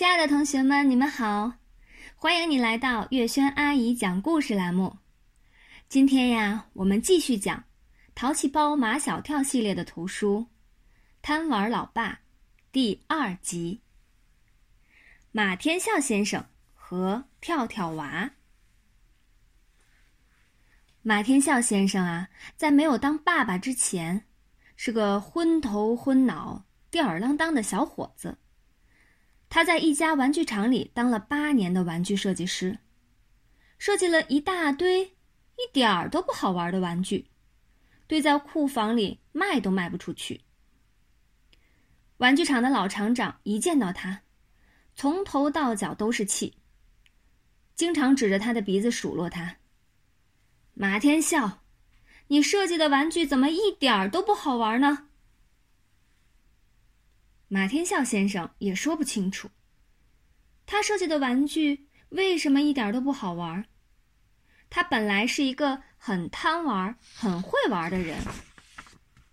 亲爱的同学们，你们好，欢迎你来到月轩阿姨讲故事栏目。今天呀，我们继续讲《淘气包马小跳》系列的图书《贪玩老爸》第二集。马天笑先生和跳跳娃。马天笑先生啊，在没有当爸爸之前，是个昏头昏脑、吊儿郎当的小伙子。他在一家玩具厂里当了八年的玩具设计师，设计了一大堆一点儿都不好玩的玩具，堆在库房里卖都卖不出去。玩具厂的老厂长一见到他，从头到脚都是气，经常指着他的鼻子数落他：“马天笑，你设计的玩具怎么一点儿都不好玩呢？”马天笑先生也说不清楚，他设计的玩具为什么一点都不好玩。他本来是一个很贪玩、很会玩的人，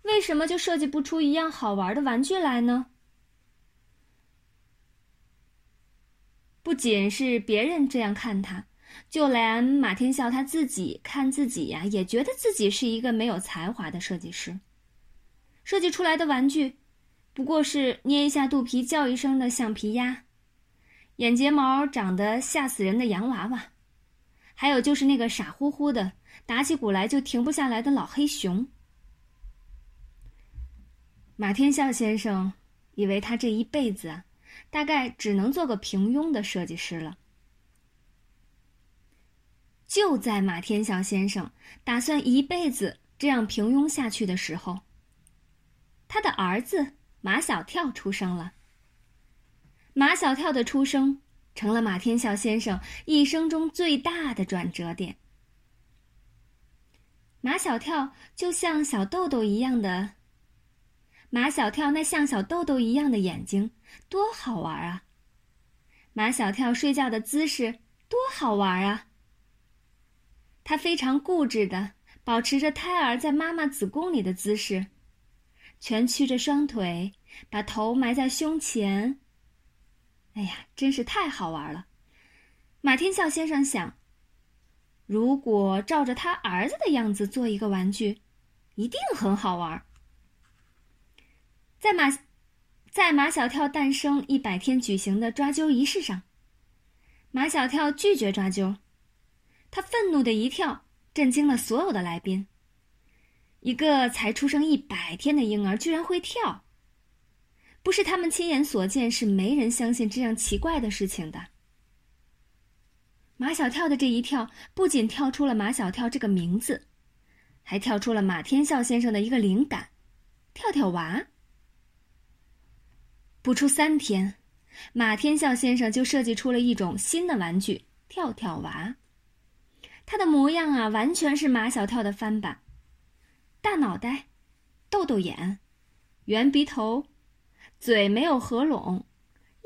为什么就设计不出一样好玩的玩具来呢？不仅是别人这样看他，就连马天笑他自己看自己呀，也觉得自己是一个没有才华的设计师，设计出来的玩具。不过是捏一下肚皮叫一声的橡皮鸭，眼睫毛长得吓死人的洋娃娃，还有就是那个傻乎乎的打起鼓来就停不下来的老黑熊。马天笑先生以为他这一辈子啊，大概只能做个平庸的设计师了。就在马天笑先生打算一辈子这样平庸下去的时候，他的儿子。马小跳出生了。马小跳的出生成了马天笑先生一生中最大的转折点。马小跳就像小豆豆一样的，马小跳那像小豆豆一样的眼睛多好玩啊！马小跳睡觉的姿势多好玩啊！他非常固执的保持着胎儿在妈妈子宫里的姿势。蜷曲着双腿，把头埋在胸前。哎呀，真是太好玩了！马天笑先生想，如果照着他儿子的样子做一个玩具，一定很好玩。在马，在马小跳诞生一百天举行的抓阄仪式上，马小跳拒绝抓阄，他愤怒的一跳，震惊了所有的来宾。一个才出生一百天的婴儿居然会跳，不是他们亲眼所见，是没人相信这样奇怪的事情的。马小跳的这一跳，不仅跳出了马小跳这个名字，还跳出了马天笑先生的一个灵感——跳跳娃。不出三天，马天笑先生就设计出了一种新的玩具——跳跳娃。它的模样啊，完全是马小跳的翻版。大脑袋，豆豆眼，圆鼻头，嘴没有合拢，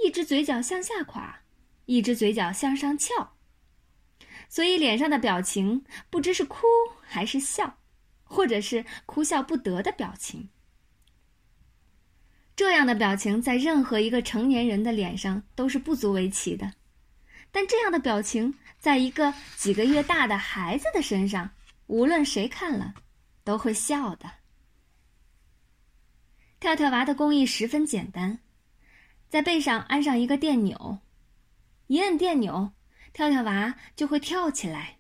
一只嘴角向下垮，一只嘴角向上翘，所以脸上的表情不知是哭还是笑，或者是哭笑不得的表情。这样的表情在任何一个成年人的脸上都是不足为奇的，但这样的表情在一个几个月大的孩子的身上，无论谁看了。都会笑的。跳跳娃的工艺十分简单，在背上安上一个电钮，一摁电钮，跳跳娃就会跳起来。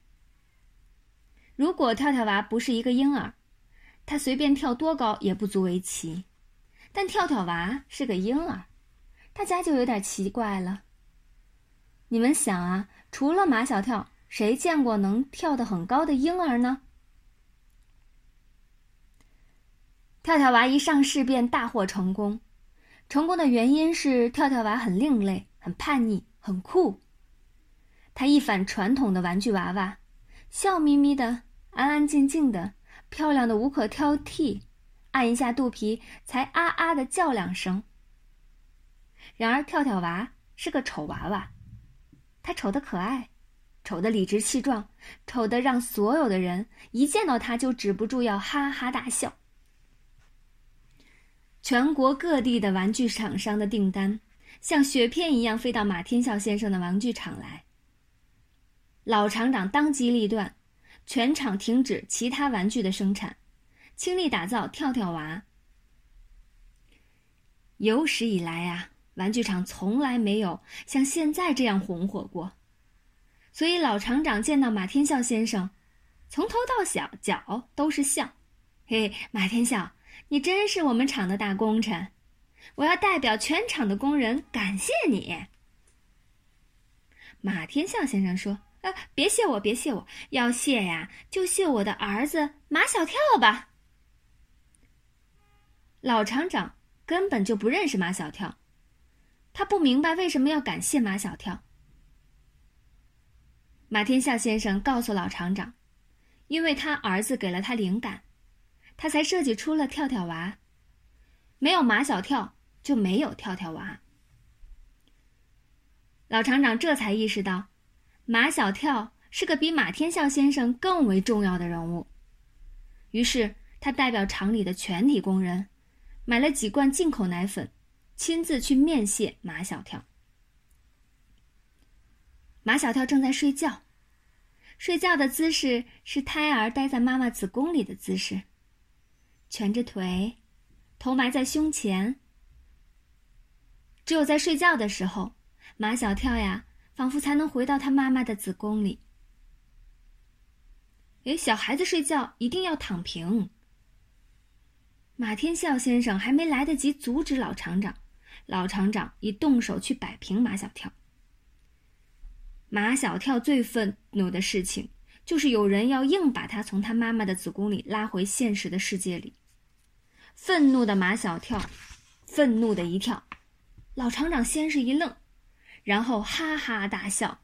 如果跳跳娃不是一个婴儿，他随便跳多高也不足为奇。但跳跳娃是个婴儿，大家就有点奇怪了。你们想啊，除了马小跳，谁见过能跳得很高的婴儿呢？跳跳娃一上市便大获成功，成功的原因是跳跳娃很另类、很叛逆、很酷。他一反传统的玩具娃娃，笑眯眯的、安安静静的、漂亮的无可挑剔，按一下肚皮才啊啊的叫两声。然而跳跳娃是个丑娃娃，他丑的可爱，丑的理直气壮，丑的让所有的人一见到他就止不住要哈哈大笑。全国各地的玩具厂商的订单，像雪片一样飞到马天笑先生的玩具厂来。老厂长当机立断，全厂停止其他玩具的生产，倾力打造跳跳娃。有史以来啊，玩具厂从来没有像现在这样红火过。所以老厂长见到马天笑先生，从头到小脚都是笑。嘿，马天笑，你真是我们厂的大功臣，我要代表全厂的工人感谢你。马天笑先生说：“啊，别谢我，别谢我，要谢呀，就谢我的儿子马小跳吧。”老厂长根本就不认识马小跳，他不明白为什么要感谢马小跳。马天笑先生告诉老厂长，因为他儿子给了他灵感，他才设计出了跳跳娃。没有马小跳，就没有跳跳娃。老厂长这才意识到，马小跳是个比马天笑先生更为重要的人物。于是，他代表厂里的全体工人，买了几罐进口奶粉，亲自去面谢马小跳。马小跳正在睡觉，睡觉的姿势是胎儿待在妈妈子宫里的姿势，蜷着腿，头埋在胸前。只有在睡觉的时候，马小跳呀，仿佛才能回到他妈妈的子宫里。诶，小孩子睡觉一定要躺平。马天笑先生还没来得及阻止老厂长，老厂长已动手去摆平马小跳。马小跳最愤怒的事情，就是有人要硬把他从他妈妈的子宫里拉回现实的世界里。愤怒的马小跳，愤怒的一跳，老厂长先是一愣，然后哈哈大笑：“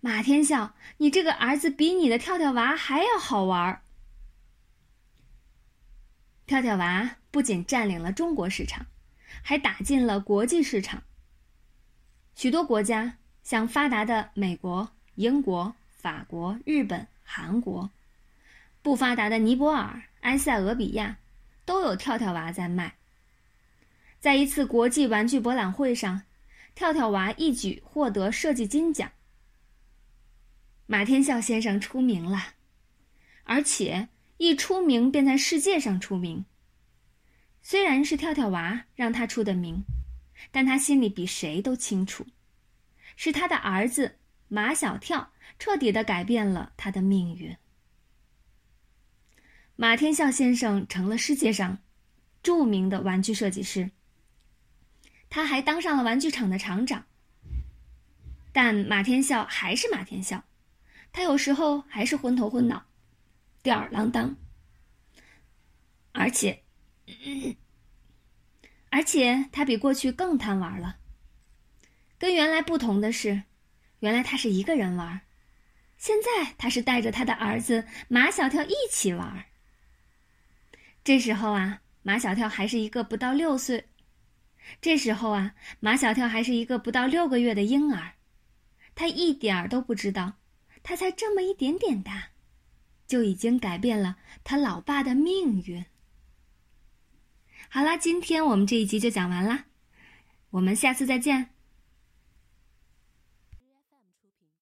马天笑，你这个儿子比你的跳跳娃还要好玩儿。”跳跳娃不仅占领了中国市场，还打进了国际市场。许多国家。像发达的美国、英国、法国、日本、韩国，不发达的尼泊尔、埃塞俄比亚，都有跳跳娃在卖。在一次国际玩具博览会上，跳跳娃一举获得设计金奖。马天笑先生出名了，而且一出名便在世界上出名。虽然是跳跳娃让他出的名，但他心里比谁都清楚。是他的儿子马小跳彻底的改变了他的命运。马天笑先生成了世界上著名的玩具设计师，他还当上了玩具厂的厂长。但马天笑还是马天笑，他有时候还是昏头昏脑、吊儿郎当，而且，而且他比过去更贪玩了。跟原来不同的是，原来他是一个人玩，现在他是带着他的儿子马小跳一起玩。这时候啊，马小跳还是一个不到六岁，这时候啊，马小跳还是一个不到六个月的婴儿，他一点儿都不知道，他才这么一点点大，就已经改变了他老爸的命运。好啦，今天我们这一集就讲完啦，我们下次再见。